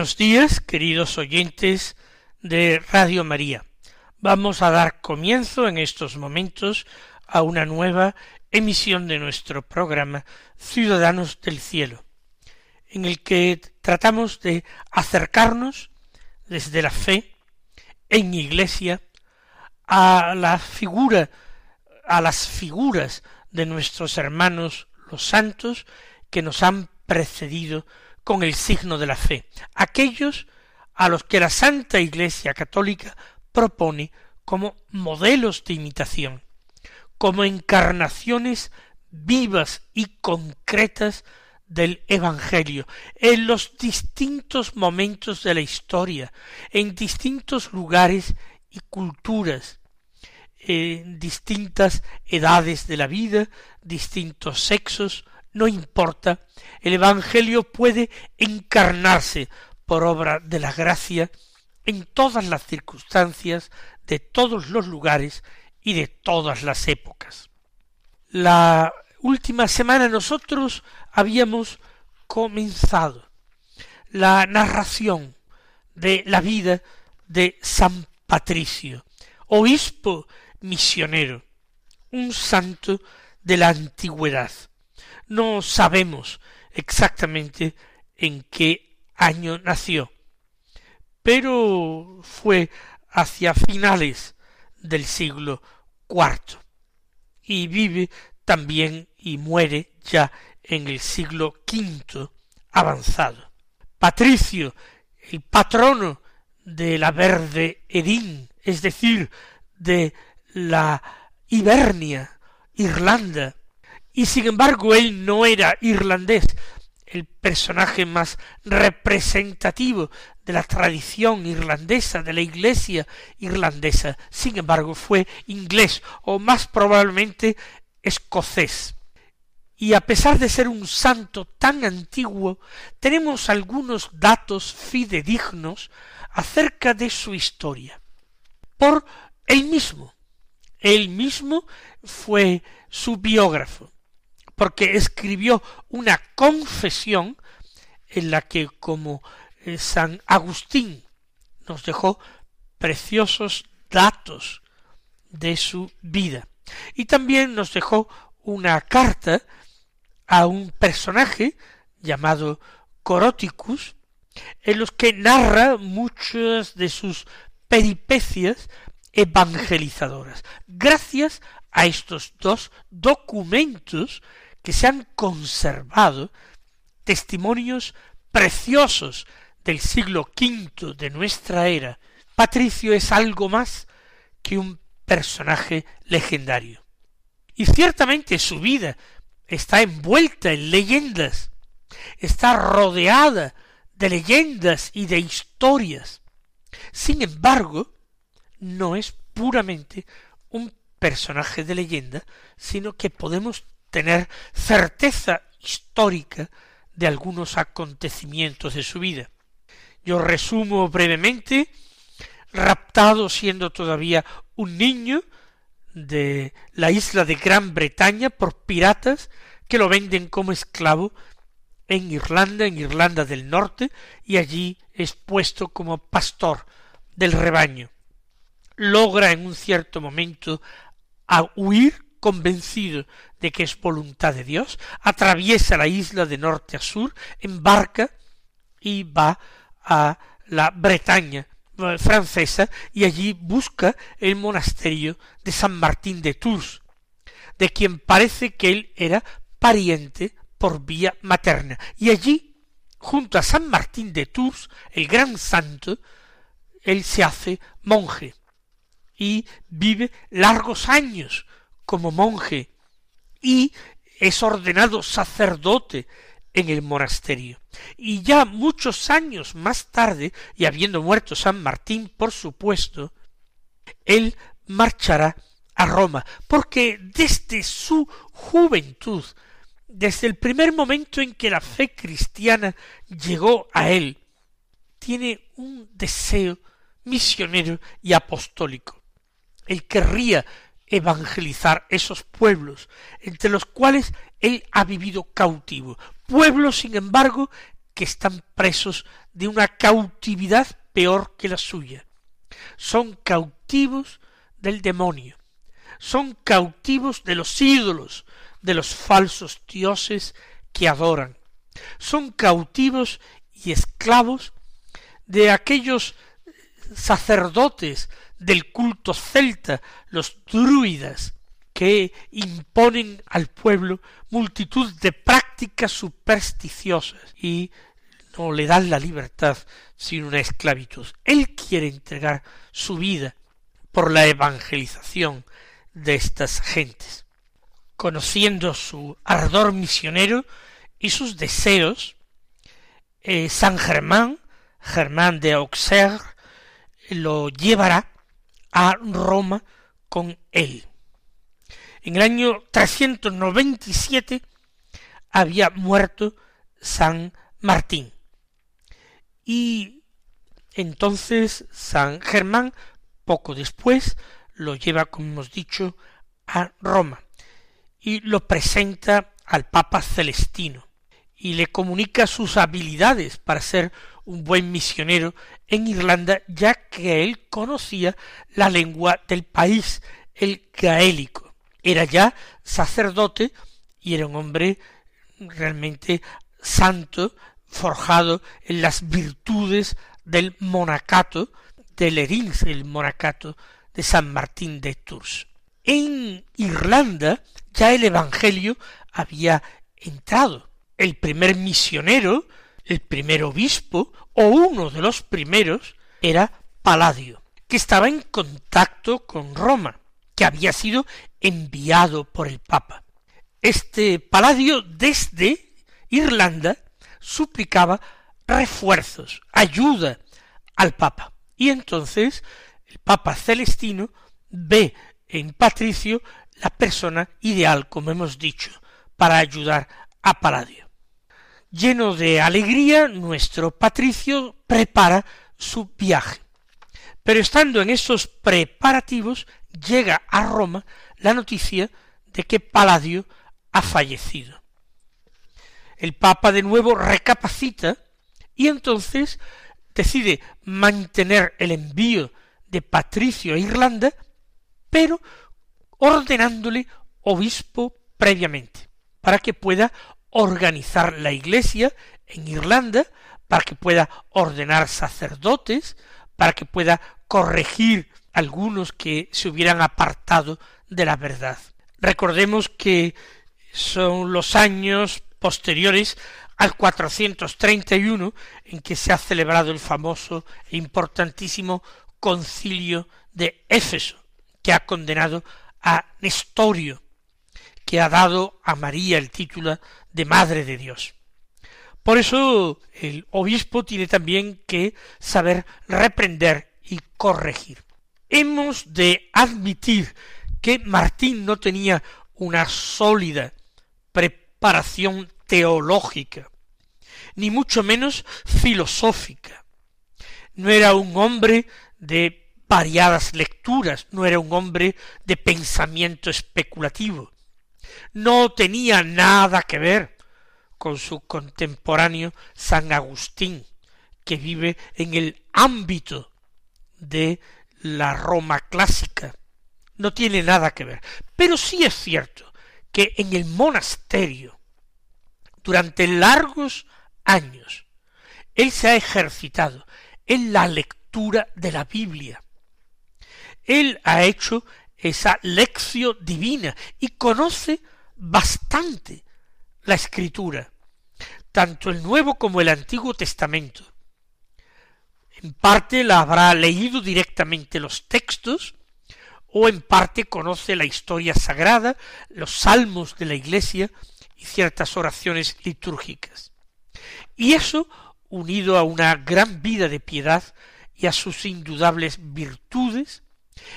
Buenos días, queridos oyentes de Radio María. Vamos a dar comienzo en estos momentos a una nueva emisión de nuestro programa Ciudadanos del Cielo, en el que tratamos de acercarnos desde la fe en Iglesia a la figura, a las figuras de nuestros hermanos los santos que nos han precedido con el signo de la fe, aquellos a los que la Santa Iglesia Católica propone como modelos de imitación, como encarnaciones vivas y concretas del Evangelio, en los distintos momentos de la historia, en distintos lugares y culturas, en distintas edades de la vida, distintos sexos, no importa, el Evangelio puede encarnarse por obra de la gracia en todas las circunstancias, de todos los lugares y de todas las épocas. La última semana nosotros habíamos comenzado la narración de la vida de San Patricio, obispo misionero, un santo de la antigüedad, no sabemos exactamente en qué año nació, pero fue hacia finales del siglo IV y vive también y muere ya en el siglo V avanzado. Patricio, el patrono de la verde Edín, es decir, de la Hibernia, Irlanda, y sin embargo él no era irlandés, el personaje más representativo de la tradición irlandesa, de la iglesia irlandesa, sin embargo fue inglés o más probablemente escocés. Y a pesar de ser un santo tan antiguo, tenemos algunos datos fidedignos acerca de su historia. Por él mismo. Él mismo fue su biógrafo porque escribió una confesión en la que como eh, San Agustín nos dejó preciosos datos de su vida. Y también nos dejó una carta a un personaje llamado Coroticus, en los que narra muchas de sus peripecias evangelizadoras, gracias a estos dos documentos que se han conservado testimonios preciosos del siglo V de nuestra era, Patricio es algo más que un personaje legendario. Y ciertamente su vida está envuelta en leyendas, está rodeada de leyendas y de historias. Sin embargo, no es puramente un personaje de leyenda, sino que podemos tener certeza histórica de algunos acontecimientos de su vida. Yo resumo brevemente, raptado siendo todavía un niño de la isla de Gran Bretaña por piratas que lo venden como esclavo en Irlanda, en Irlanda del Norte, y allí es puesto como pastor del rebaño. Logra en un cierto momento a huir convencido de que es voluntad de Dios, atraviesa la isla de norte a sur, embarca y va a la Bretaña eh, francesa y allí busca el monasterio de San Martín de Tours, de quien parece que él era pariente por vía materna. Y allí, junto a San Martín de Tours, el gran santo, él se hace monje y vive largos años como monje y es ordenado sacerdote en el monasterio. Y ya muchos años más tarde, y habiendo muerto San Martín, por supuesto, él marchará a Roma, porque desde su juventud, desde el primer momento en que la fe cristiana llegó a él, tiene un deseo misionero y apostólico. Él querría evangelizar esos pueblos entre los cuales él ha vivido cautivo, pueblos, sin embargo, que están presos de una cautividad peor que la suya. Son cautivos del demonio, son cautivos de los ídolos, de los falsos dioses que adoran, son cautivos y esclavos de aquellos sacerdotes del culto celta, los druidas, que imponen al pueblo multitud de prácticas supersticiosas y no le dan la libertad sino una esclavitud. Él quiere entregar su vida por la evangelización de estas gentes. Conociendo su ardor misionero y sus deseos, eh, San Germán, Germán de Auxerre, lo llevará a Roma con él. En el año 397 había muerto San Martín. Y entonces San Germán, poco después, lo lleva, como hemos dicho, a Roma y lo presenta al Papa Celestino y le comunica sus habilidades para ser un buen misionero en Irlanda, ya que él conocía la lengua del país, el gaélico. Era ya sacerdote y era un hombre realmente santo, forjado en las virtudes del monacato de Lerins, el monacato de San Martín de Tours. En Irlanda ya el Evangelio había entrado. El primer misionero, el primer obispo, o uno de los primeros, era Paladio, que estaba en contacto con Roma, que había sido enviado por el Papa. Este Paladio desde Irlanda suplicaba refuerzos, ayuda al Papa. Y entonces el Papa Celestino ve en Patricio la persona ideal, como hemos dicho, para ayudar a Paladio. Lleno de alegría, nuestro Patricio prepara su viaje. Pero estando en esos preparativos, llega a Roma la noticia de que Paladio ha fallecido. El Papa de nuevo recapacita y entonces decide mantener el envío de Patricio a Irlanda, pero ordenándole obispo previamente, para que pueda organizar la iglesia en Irlanda, para que pueda ordenar sacerdotes, para que pueda corregir algunos que se hubieran apartado de la verdad. Recordemos que son los años posteriores al 431 en que se ha celebrado el famoso e importantísimo concilio de Éfeso, que ha condenado a Nestorio, que ha dado a María el título de Madre de Dios. Por eso el obispo tiene también que saber reprender y corregir. Hemos de admitir que Martín no tenía una sólida preparación teológica, ni mucho menos filosófica. No era un hombre de variadas lecturas, no era un hombre de pensamiento especulativo. No tenía nada que ver con su contemporáneo San Agustín, que vive en el ámbito de la Roma clásica. No tiene nada que ver. Pero sí es cierto que en el monasterio, durante largos años, él se ha ejercitado en la lectura de la Biblia. Él ha hecho esa lección divina y conoce bastante la escritura, tanto el Nuevo como el Antiguo Testamento. En parte la habrá leído directamente los textos, o en parte conoce la historia sagrada, los salmos de la Iglesia y ciertas oraciones litúrgicas. Y eso, unido a una gran vida de piedad y a sus indudables virtudes,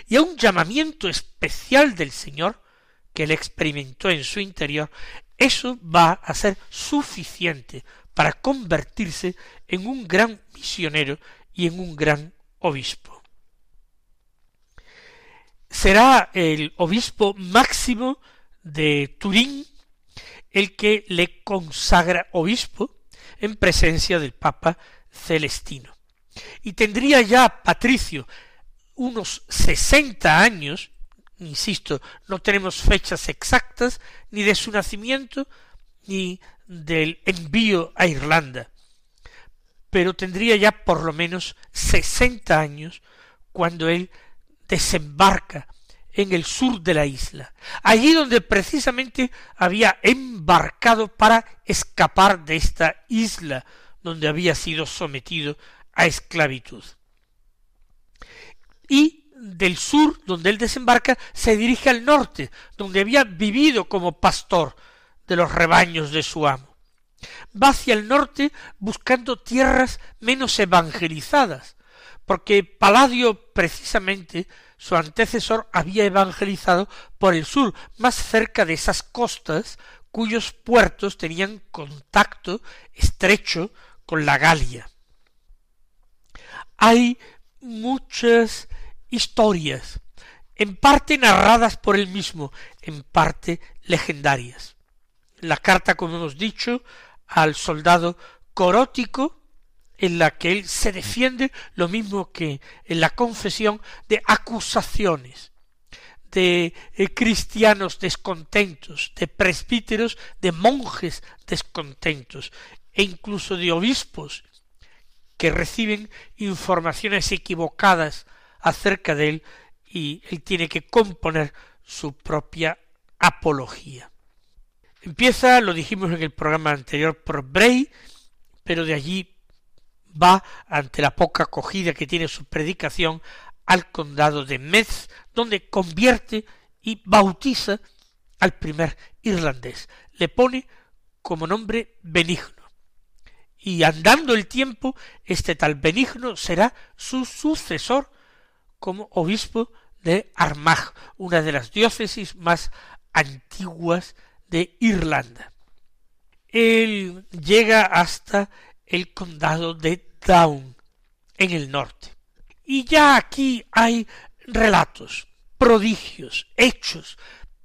y a un llamamiento especial del Señor que él experimentó en su interior, eso va a ser suficiente para convertirse en un gran misionero y en un gran obispo. Será el obispo máximo de Turín el que le consagra obispo en presencia del Papa Celestino. Y tendría ya Patricio unos sesenta años, insisto, no tenemos fechas exactas ni de su nacimiento ni del envío a Irlanda, pero tendría ya por lo menos sesenta años cuando él desembarca en el sur de la isla, allí donde precisamente había embarcado para escapar de esta isla donde había sido sometido a esclavitud. Y del sur, donde él desembarca, se dirige al norte, donde había vivido como pastor de los rebaños de su amo. Va hacia el norte buscando tierras menos evangelizadas, porque Paladio precisamente su antecesor había evangelizado por el sur, más cerca de esas costas cuyos puertos tenían contacto estrecho con la Galia. Hay muchas historias, en parte narradas por él mismo, en parte legendarias. La carta, como hemos dicho, al soldado corótico, en la que él se defiende lo mismo que en la confesión de acusaciones de eh, cristianos descontentos, de presbíteros, de monjes descontentos, e incluso de obispos que reciben informaciones equivocadas acerca de él y él tiene que componer su propia apología. Empieza, lo dijimos en el programa anterior, por Bray, pero de allí va, ante la poca acogida que tiene su predicación, al condado de Metz, donde convierte y bautiza al primer irlandés. Le pone como nombre Benigno. Y andando el tiempo, este tal Benigno será su sucesor como obispo de Armagh, una de las diócesis más antiguas de Irlanda. Él llega hasta el condado de Down, en el norte. Y ya aquí hay relatos, prodigios, hechos,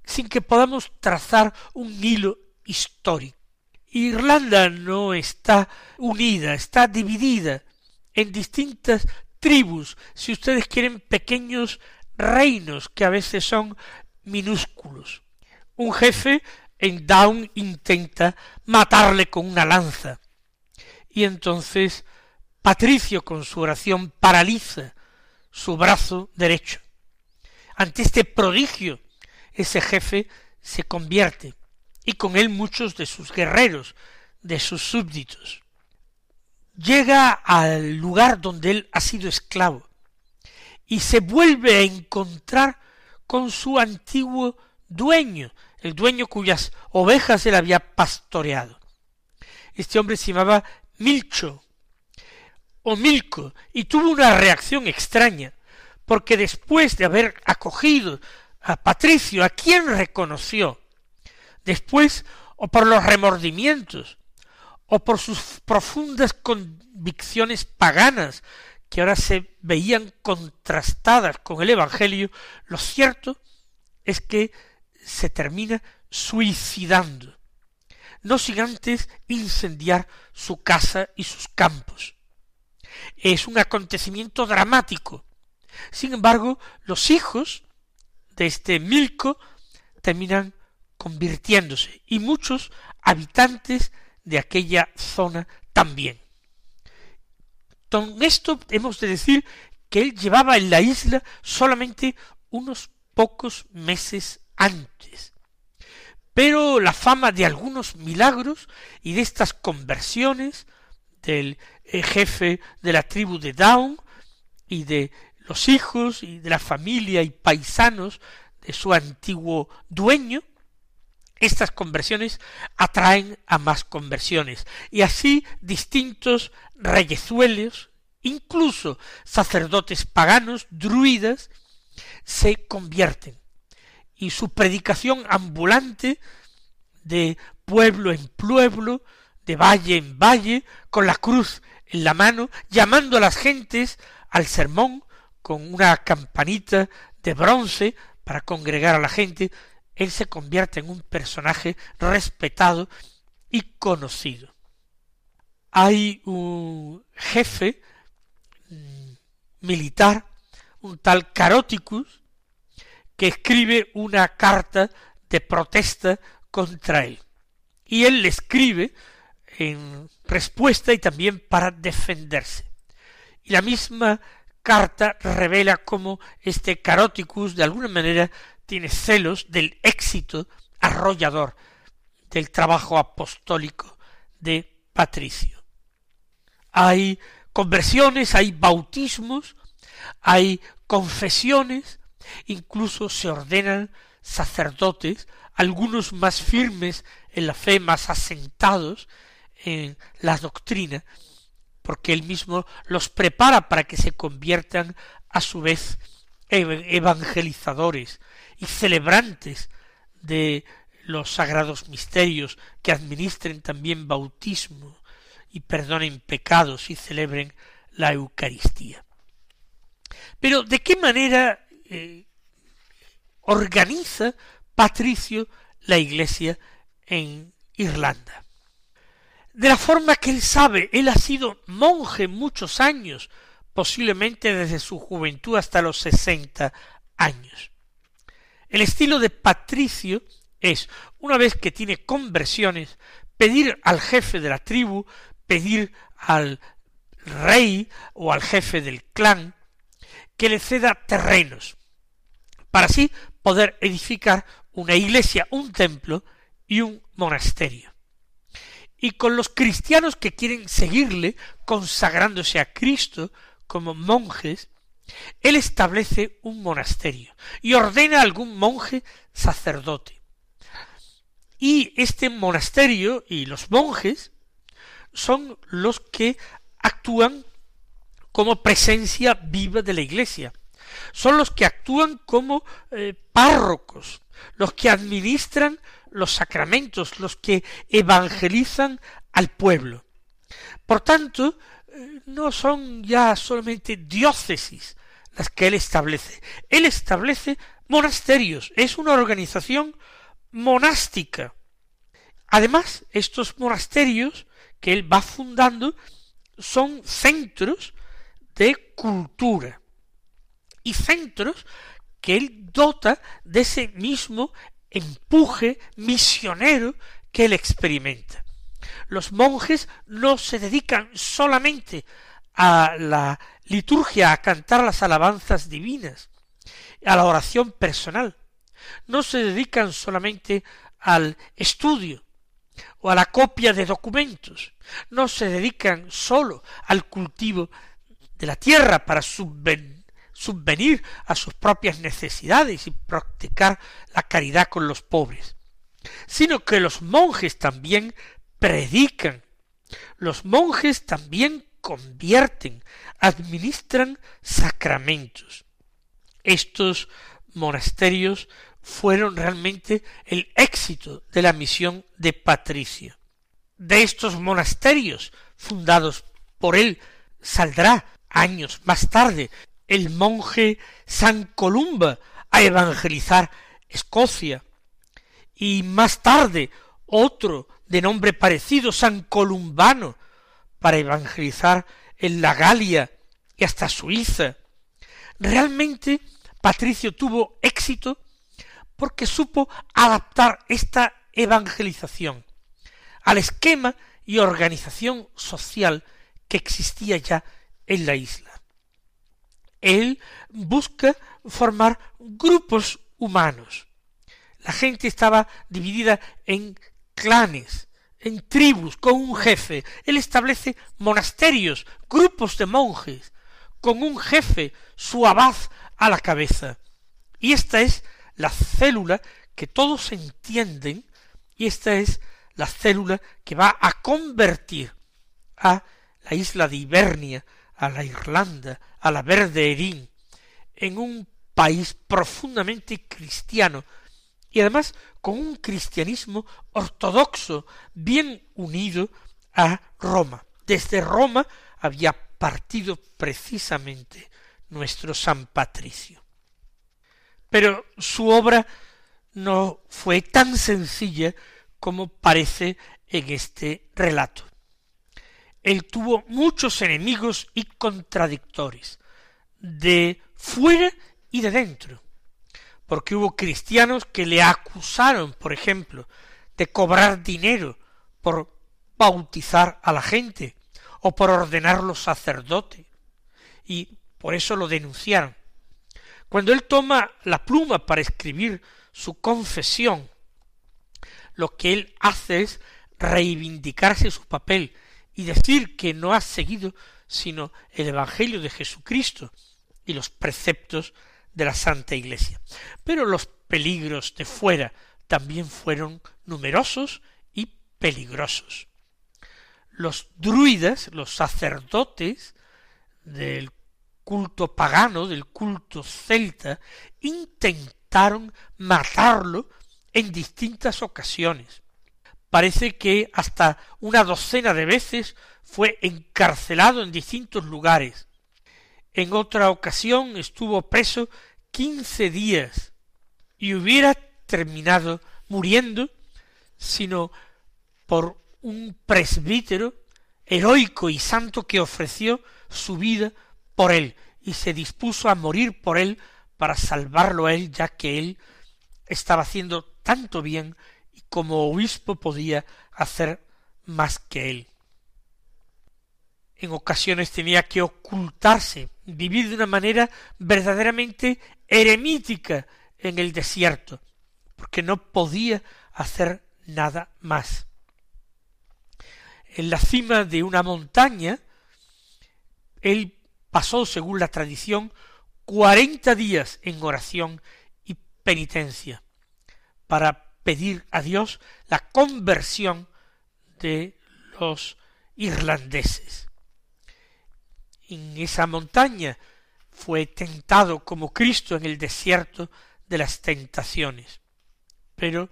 sin que podamos trazar un hilo histórico. Irlanda no está unida, está dividida en distintas tribus, si ustedes quieren pequeños reinos que a veces son minúsculos. Un jefe en Down intenta matarle con una lanza, y entonces Patricio con su oración paraliza su brazo derecho. Ante este prodigio, ese jefe se convierte, y con él muchos de sus guerreros, de sus súbditos. Llega al lugar donde él ha sido esclavo, y se vuelve a encontrar con su antiguo dueño, el dueño cuyas ovejas él había pastoreado. Este hombre se llamaba Milcho o Milco y tuvo una reacción extraña, porque después de haber acogido a Patricio, a quien reconoció, después o por los remordimientos, o por sus profundas convicciones paganas, que ahora se veían contrastadas con el Evangelio, lo cierto es que se termina suicidando no sin antes incendiar su casa y sus campos. Es un acontecimiento dramático. Sin embargo, los hijos de este Milco terminan convirtiéndose y muchos habitantes de aquella zona también. Con esto hemos de decir que él llevaba en la isla solamente unos pocos meses antes pero la fama de algunos milagros y de estas conversiones del eh, jefe de la tribu de Down y de los hijos y de la familia y paisanos de su antiguo dueño, estas conversiones atraen a más conversiones y así distintos reyezuelos, incluso sacerdotes paganos, druidas, se convierten. Y su predicación ambulante de pueblo en pueblo, de valle en valle, con la cruz en la mano, llamando a las gentes al sermón con una campanita de bronce para congregar a la gente, él se convierte en un personaje respetado y conocido. Hay un jefe mm, militar, un tal Caroticus, que escribe una carta de protesta contra él. Y él le escribe en respuesta y también para defenderse. Y la misma carta revela cómo este Caroticus de alguna manera tiene celos del éxito arrollador del trabajo apostólico de Patricio. Hay conversiones, hay bautismos, hay confesiones, incluso se ordenan sacerdotes, algunos más firmes en la fe, más asentados en la doctrina, porque él mismo los prepara para que se conviertan a su vez en evangelizadores y celebrantes de los sagrados misterios, que administren también bautismo y perdonen pecados y celebren la Eucaristía. Pero ¿de qué manera eh, organiza Patricio la iglesia en Irlanda? De la forma que él sabe, él ha sido monje muchos años, posiblemente desde su juventud hasta los sesenta años. El estilo de Patricio es, una vez que tiene conversiones, pedir al jefe de la tribu, pedir al rey o al jefe del clan que le ceda terrenos, para así poder edificar una iglesia, un templo y un monasterio. Y con los cristianos que quieren seguirle, consagrándose a Cristo como monjes, él establece un monasterio y ordena a algún monje sacerdote. Y este monasterio y los monjes son los que actúan como presencia viva de la iglesia. Son los que actúan como eh, párrocos, los que administran los sacramentos, los que evangelizan al pueblo. Por tanto, eh, no son ya solamente diócesis las que él establece. Él establece monasterios, es una organización monástica. Además, estos monasterios que él va fundando son centros de cultura y centros que él dota de ese mismo empuje misionero que él experimenta. Los monjes no se dedican solamente a la liturgia, a cantar las alabanzas divinas, a la oración personal. No se dedican solamente al estudio o a la copia de documentos. No se dedican solo al cultivo de la tierra para subvenir a sus propias necesidades y practicar la caridad con los pobres, sino que los monjes también predican, los monjes también convierten, administran sacramentos. Estos monasterios fueron realmente el éxito de la misión de Patricio. De estos monasterios fundados por él saldrá años más tarde el monje San Columba a evangelizar Escocia y más tarde otro de nombre parecido San Columbano para evangelizar en la Galia y hasta Suiza. Realmente Patricio tuvo éxito porque supo adaptar esta evangelización al esquema y organización social que existía ya en la isla. Él busca formar grupos humanos. La gente estaba dividida en clanes, en tribus, con un jefe. Él establece monasterios, grupos de monjes, con un jefe, su abad, a la cabeza. Y esta es la célula que todos entienden, y esta es la célula que va a convertir a la isla de Ibernia, a la Irlanda, a la Verde Erín, en un país profundamente cristiano, y además con un cristianismo ortodoxo bien unido a Roma. Desde Roma había partido precisamente nuestro San Patricio. Pero su obra no fue tan sencilla como parece en este relato. Él tuvo muchos enemigos y contradictores, de fuera y de dentro, porque hubo cristianos que le acusaron, por ejemplo, de cobrar dinero por bautizar a la gente o por ordenarlo sacerdote, y por eso lo denunciaron. Cuando él toma la pluma para escribir su confesión, lo que él hace es reivindicarse su papel y decir que no ha seguido sino el Evangelio de Jesucristo y los preceptos de la Santa Iglesia. Pero los peligros de fuera también fueron numerosos y peligrosos. Los druidas, los sacerdotes del culto pagano, del culto celta, intentaron matarlo en distintas ocasiones. Parece que hasta una docena de veces fue encarcelado en distintos lugares. En otra ocasión estuvo preso quince días y hubiera terminado muriendo sino por un presbítero heroico y santo que ofreció su vida por él y se dispuso a morir por él para salvarlo a él ya que él estaba haciendo tanto bien y como obispo podía hacer más que él. En ocasiones tenía que ocultarse, vivir de una manera verdaderamente eremítica en el desierto, porque no podía hacer nada más. En la cima de una montaña, él pasó, según la tradición, cuarenta días en oración y penitencia para pedir a Dios la conversión de los irlandeses. En esa montaña fue tentado como Cristo en el desierto de las tentaciones. Pero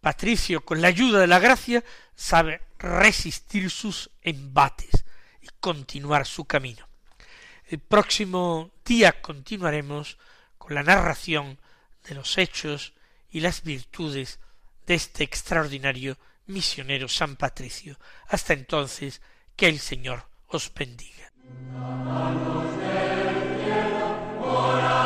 Patricio, con la ayuda de la gracia, sabe resistir sus embates y continuar su camino. El próximo día continuaremos con la narración de los hechos y las virtudes de este extraordinario misionero San Patricio. Hasta entonces, que el Señor os bendiga. Amen.